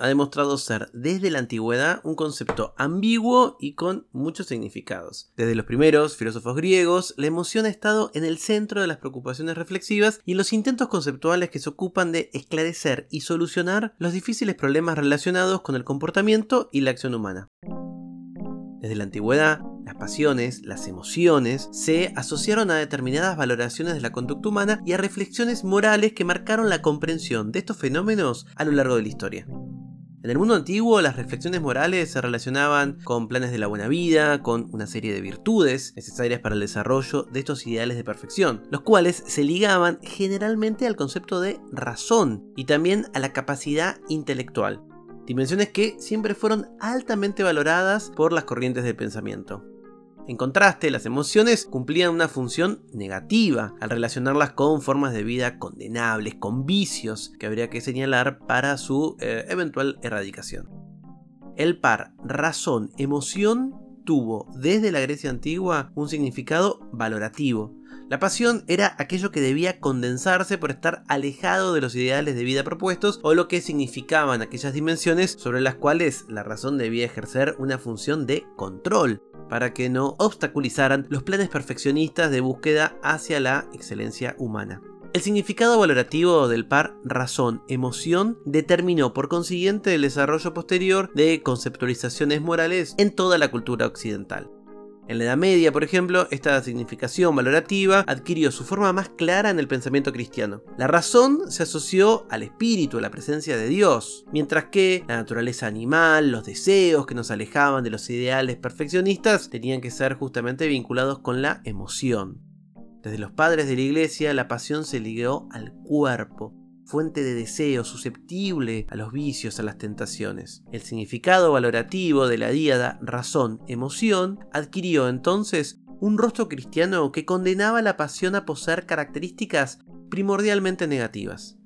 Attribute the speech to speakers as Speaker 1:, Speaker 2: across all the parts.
Speaker 1: ha demostrado ser desde la antigüedad un concepto ambiguo y con muchos significados. Desde los primeros filósofos griegos, la emoción ha estado en el centro de las preocupaciones reflexivas y los intentos conceptuales que se ocupan de esclarecer y solucionar los difíciles problemas relacionados con el comportamiento y la acción humana. Desde la antigüedad, las pasiones, las emociones, se asociaron a determinadas valoraciones de la conducta humana y a reflexiones morales que marcaron la comprensión de estos fenómenos a lo largo de la historia. En el mundo antiguo las reflexiones morales se relacionaban con planes de la buena vida, con una serie de virtudes necesarias para el desarrollo de estos ideales de perfección, los cuales se ligaban generalmente al concepto de razón y también a la capacidad intelectual, dimensiones que siempre fueron altamente valoradas por las corrientes del pensamiento. En contraste, las emociones cumplían una función negativa al relacionarlas con formas de vida condenables, con vicios que habría que señalar para su eh, eventual erradicación. El par razón-emoción tuvo desde la Grecia antigua un significado valorativo. La pasión era aquello que debía condensarse por estar alejado de los ideales de vida propuestos o lo que significaban aquellas dimensiones sobre las cuales la razón debía ejercer una función de control para que no obstaculizaran los planes perfeccionistas de búsqueda hacia la excelencia humana. El significado valorativo del par razón-emoción determinó por consiguiente el desarrollo posterior de conceptualizaciones morales en toda la cultura occidental. En la Edad Media, por ejemplo, esta significación valorativa adquirió su forma más clara en el pensamiento cristiano. La razón se asoció al espíritu, a la presencia de Dios, mientras que la naturaleza animal, los deseos que nos alejaban de los ideales perfeccionistas, tenían que ser justamente vinculados con la emoción. Desde los padres de la iglesia, la pasión se ligó al cuerpo, fuente de deseo, susceptible a los vicios, a las tentaciones. El significado valorativo de la díada razón, emoción, adquirió entonces un rostro cristiano que condenaba la pasión a poseer características primordialmente negativas.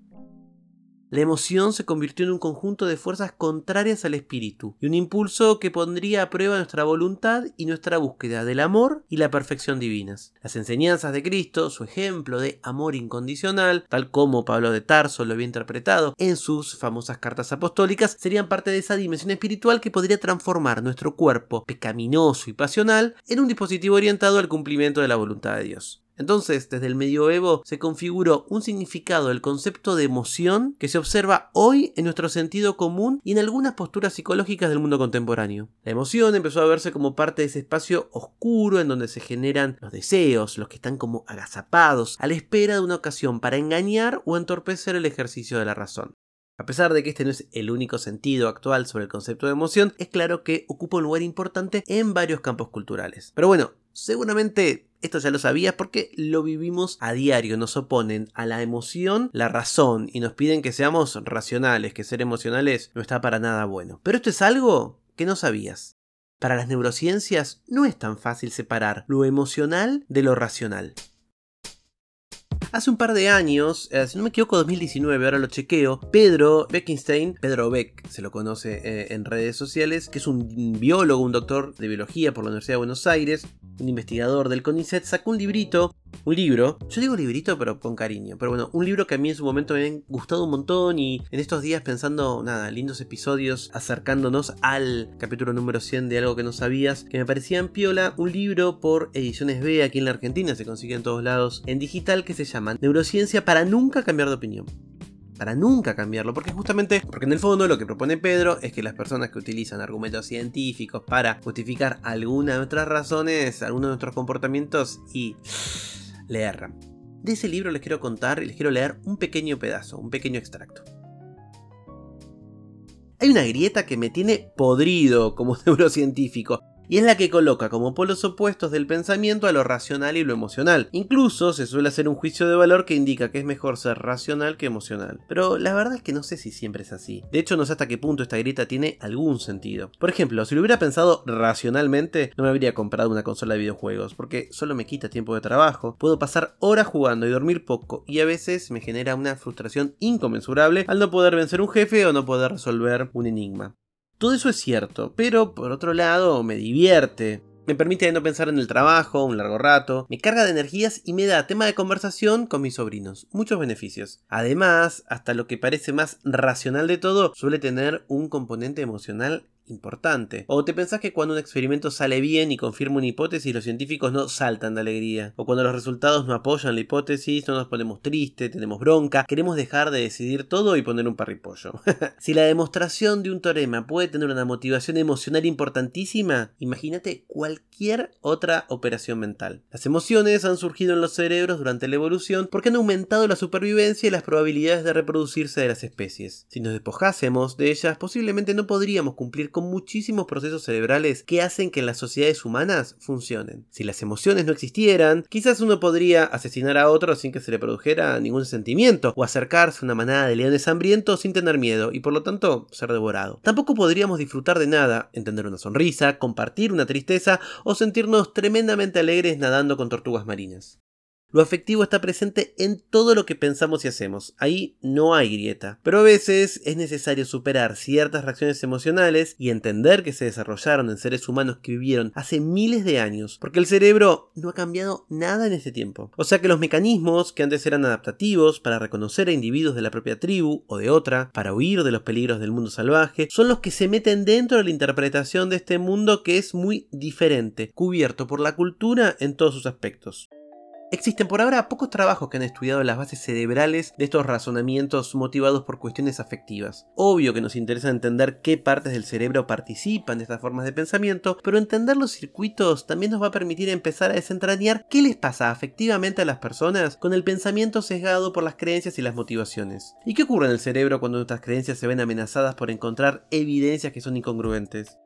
Speaker 1: La emoción se convirtió en un conjunto de fuerzas contrarias al espíritu y un impulso que pondría a prueba nuestra voluntad y nuestra búsqueda del amor y la perfección divinas. Las enseñanzas de Cristo, su ejemplo de amor incondicional, tal como Pablo de Tarso lo había interpretado en sus famosas cartas apostólicas, serían parte de esa dimensión espiritual que podría transformar nuestro cuerpo pecaminoso y pasional en un dispositivo orientado al cumplimiento de la voluntad de Dios. Entonces, desde el medioevo se configuró un significado del concepto de emoción que se observa hoy en nuestro sentido común y en algunas posturas psicológicas del mundo contemporáneo. La emoción empezó a verse como parte de ese espacio oscuro en donde se generan los deseos, los que están como agazapados, a la espera de una ocasión para engañar o entorpecer el ejercicio de la razón. A pesar de que este no es el único sentido actual sobre el concepto de emoción, es claro que ocupa un lugar importante en varios campos culturales. Pero bueno, seguramente esto ya lo sabías porque lo vivimos a diario. Nos oponen a la emoción la razón y nos piden que seamos racionales, que ser emocionales no está para nada bueno. Pero esto es algo que no sabías. Para las neurociencias no es tan fácil separar lo emocional de lo racional. Hace un par de años, eh, si no me equivoco 2019, ahora lo chequeo, Pedro Beckenstein, Pedro Beck se lo conoce eh, en redes sociales, que es un biólogo, un doctor de biología por la Universidad de Buenos Aires, un investigador del CONICET, sacó un librito un libro, yo digo librito pero con cariño, pero bueno, un libro que a mí en su momento me ha gustado un montón y en estos días pensando, nada, lindos episodios acercándonos al capítulo número 100 de algo que no sabías, que me parecían piola, un libro por Ediciones B aquí en la Argentina, se consigue en todos lados, en digital que se llama Neurociencia para nunca cambiar de opinión para nunca cambiarlo, porque justamente, porque en el fondo lo que propone Pedro es que las personas que utilizan argumentos científicos para justificar alguna de nuestras razones, algunos de nuestros comportamientos y le erran. De ese libro les quiero contar y les quiero leer un pequeño pedazo, un pequeño extracto. Hay una grieta que me tiene podrido como neurocientífico. Y es la que coloca como polos opuestos del pensamiento a lo racional y lo emocional. Incluso se suele hacer un juicio de valor que indica que es mejor ser racional que emocional. Pero la verdad es que no sé si siempre es así. De hecho, no sé hasta qué punto esta grieta tiene algún sentido. Por ejemplo, si lo hubiera pensado racionalmente, no me habría comprado una consola de videojuegos, porque solo me quita tiempo de trabajo, puedo pasar horas jugando y dormir poco, y a veces me genera una frustración inconmensurable al no poder vencer un jefe o no poder resolver un enigma. Todo eso es cierto, pero por otro lado me divierte. Me permite no pensar en el trabajo un largo rato, me carga de energías y me da tema de conversación con mis sobrinos. Muchos beneficios. Además, hasta lo que parece más racional de todo, suele tener un componente emocional importante. O te pensás que cuando un experimento sale bien y confirma una hipótesis, los científicos no saltan de alegría. O cuando los resultados no apoyan la hipótesis, no nos ponemos tristes, tenemos bronca, queremos dejar de decidir todo y poner un parripollo. si la demostración de un teorema puede tener una motivación emocional importantísima, imagínate cualquier otra operación mental. Las emociones han surgido en los cerebros durante la evolución porque han aumentado la supervivencia y las probabilidades de reproducirse de las especies. Si nos despojásemos de ellas, posiblemente no podríamos cumplir con muchísimos procesos cerebrales que hacen que las sociedades humanas funcionen. Si las emociones no existieran, quizás uno podría asesinar a otro sin que se le produjera ningún sentimiento, o acercarse a una manada de leones hambrientos sin tener miedo y por lo tanto ser devorado. Tampoco podríamos disfrutar de nada, entender una sonrisa, compartir una tristeza o sentirnos tremendamente alegres nadando con tortugas marinas. Lo afectivo está presente en todo lo que pensamos y hacemos. Ahí no hay grieta. Pero a veces es necesario superar ciertas reacciones emocionales y entender que se desarrollaron en seres humanos que vivieron hace miles de años, porque el cerebro no ha cambiado nada en este tiempo. O sea que los mecanismos que antes eran adaptativos para reconocer a individuos de la propia tribu o de otra, para huir de los peligros del mundo salvaje, son los que se meten dentro de la interpretación de este mundo que es muy diferente, cubierto por la cultura en todos sus aspectos. Existen por ahora pocos trabajos que han estudiado las bases cerebrales de estos razonamientos motivados por cuestiones afectivas. Obvio que nos interesa entender qué partes del cerebro participan de estas formas de pensamiento, pero entender los circuitos también nos va a permitir empezar a desentrañar qué les pasa afectivamente a las personas con el pensamiento sesgado por las creencias y las motivaciones. ¿Y qué ocurre en el cerebro cuando nuestras creencias se ven amenazadas por encontrar evidencias que son incongruentes?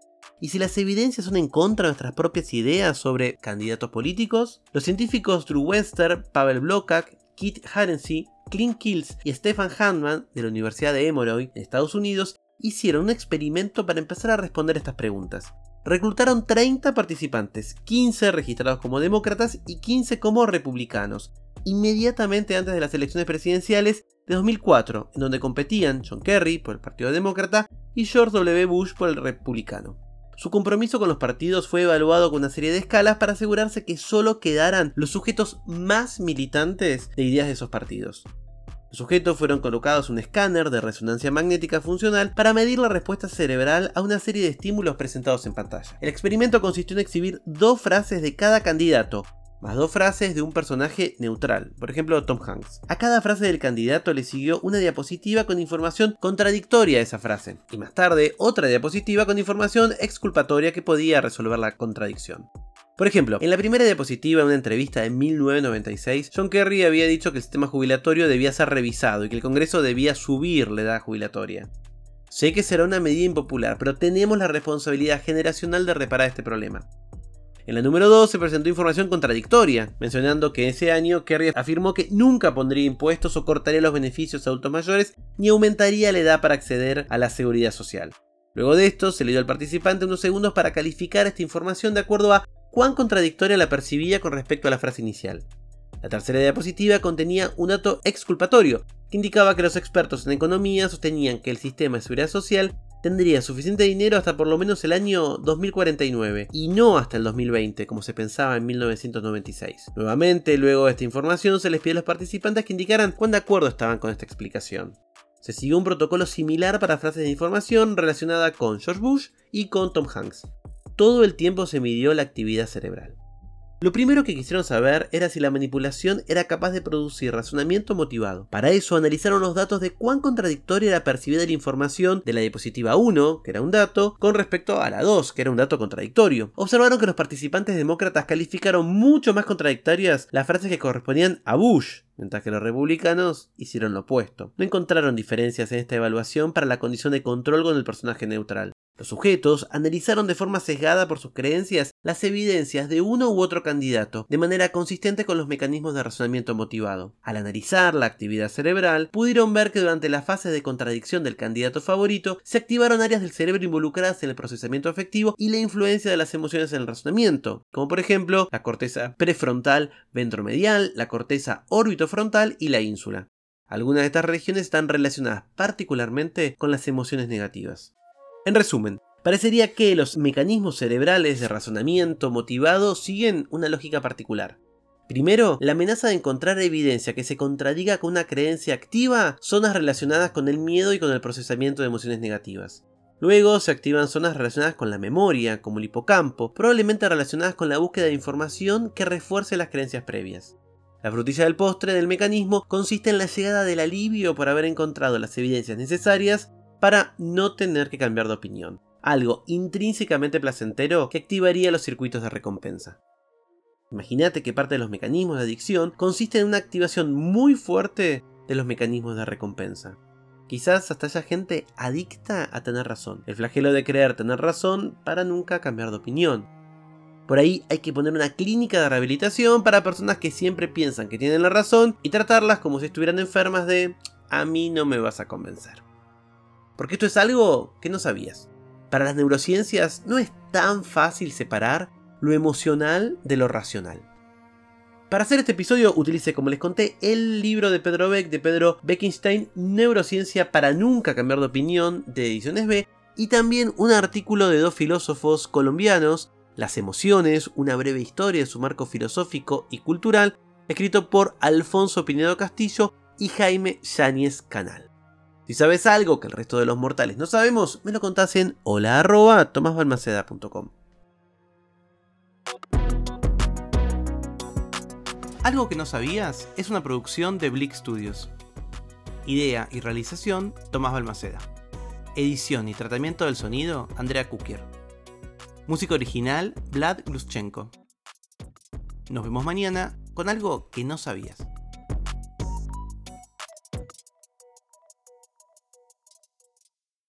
Speaker 1: Y si las evidencias son en contra de nuestras propias ideas sobre candidatos políticos, los científicos Drew Wester, Pavel Blokak, Kit Harency, Clint Kills y Stefan Handman de la Universidad de Emory en Estados Unidos hicieron un experimento para empezar a responder estas preguntas. Reclutaron 30 participantes, 15 registrados como demócratas y 15 como republicanos, inmediatamente antes de las elecciones presidenciales de 2004, en donde competían John Kerry por el Partido Demócrata y George W. Bush por el Republicano. Su compromiso con los partidos fue evaluado con una serie de escalas para asegurarse que solo quedaran los sujetos más militantes de ideas de esos partidos. Los sujetos fueron colocados un escáner de resonancia magnética funcional para medir la respuesta cerebral a una serie de estímulos presentados en pantalla. El experimento consistió en exhibir dos frases de cada candidato, más dos frases de un personaje neutral, por ejemplo Tom Hanks. A cada frase del candidato le siguió una diapositiva con información contradictoria a esa frase, y más tarde otra diapositiva con información exculpatoria que podía resolver la contradicción. Por ejemplo, en la primera diapositiva de una entrevista de 1996, John Kerry había dicho que el sistema jubilatorio debía ser revisado y que el Congreso debía subir la edad jubilatoria. Sé que será una medida impopular, pero tenemos la responsabilidad generacional de reparar este problema. En la número 2 se presentó información contradictoria, mencionando que ese año Kerry afirmó que nunca pondría impuestos o cortaría los beneficios a adultos mayores ni aumentaría la edad para acceder a la seguridad social. Luego de esto, se le dio al participante unos segundos para calificar esta información de acuerdo a cuán contradictoria la percibía con respecto a la frase inicial. La tercera diapositiva contenía un dato exculpatorio, que indicaba que los expertos en economía sostenían que el sistema de seguridad social tendría suficiente dinero hasta por lo menos el año 2049 y no hasta el 2020 como se pensaba en 1996. Nuevamente, luego de esta información se les pidió a los participantes que indicaran cuán de acuerdo estaban con esta explicación. Se siguió un protocolo similar para frases de información relacionada con George Bush y con Tom Hanks. Todo el tiempo se midió la actividad cerebral. Lo primero que quisieron saber era si la manipulación era capaz de producir razonamiento motivado. Para eso analizaron los datos de cuán contradictoria era percibida la información de la diapositiva 1, que era un dato, con respecto a la 2, que era un dato contradictorio. Observaron que los participantes demócratas calificaron mucho más contradictorias las frases que correspondían a Bush, mientras que los republicanos hicieron lo opuesto. No encontraron diferencias en esta evaluación para la condición de control con el personaje neutral. Los sujetos analizaron de forma sesgada por sus creencias las evidencias de uno u otro candidato, de manera consistente con los mecanismos de razonamiento motivado. Al analizar la actividad cerebral, pudieron ver que durante la fase de contradicción del candidato favorito se activaron áreas del cerebro involucradas en el procesamiento afectivo y la influencia de las emociones en el razonamiento, como por ejemplo la corteza prefrontal ventromedial, la corteza orbitofrontal y la ínsula. Algunas de estas regiones están relacionadas particularmente con las emociones negativas. En resumen, parecería que los mecanismos cerebrales de razonamiento motivado siguen una lógica particular. Primero, la amenaza de encontrar evidencia que se contradiga con una creencia activa, zonas relacionadas con el miedo y con el procesamiento de emociones negativas. Luego se activan zonas relacionadas con la memoria, como el hipocampo, probablemente relacionadas con la búsqueda de información que refuerce las creencias previas. La frutilla del postre del mecanismo consiste en la llegada del alivio por haber encontrado las evidencias necesarias para no tener que cambiar de opinión, algo intrínsecamente placentero que activaría los circuitos de recompensa. Imagínate que parte de los mecanismos de adicción consiste en una activación muy fuerte de los mecanismos de recompensa. Quizás hasta haya gente adicta a tener razón, el flagelo de creer tener razón para nunca cambiar de opinión. Por ahí hay que poner una clínica de rehabilitación para personas que siempre piensan que tienen la razón y tratarlas como si estuvieran enfermas de a mí no me vas a convencer. Porque esto es algo que no sabías. Para las neurociencias no es tan fácil separar lo emocional de lo racional. Para hacer este episodio utilicé, como les conté, el libro de Pedro Beck, de Pedro Beckenstein, Neurociencia para nunca cambiar de opinión, de Ediciones B, y también un artículo de dos filósofos colombianos, Las emociones, una breve historia de su marco filosófico y cultural, escrito por Alfonso Pinedo Castillo y Jaime Yáñez Canal. Si sabes algo que el resto de los mortales no sabemos, me lo contás en hola Algo que no sabías es una producción de Blick Studios. Idea y realización, Tomás Balmaceda. Edición y tratamiento del sonido, Andrea Kukier. Música original, Vlad Gluschenko. Nos vemos mañana con algo que no sabías.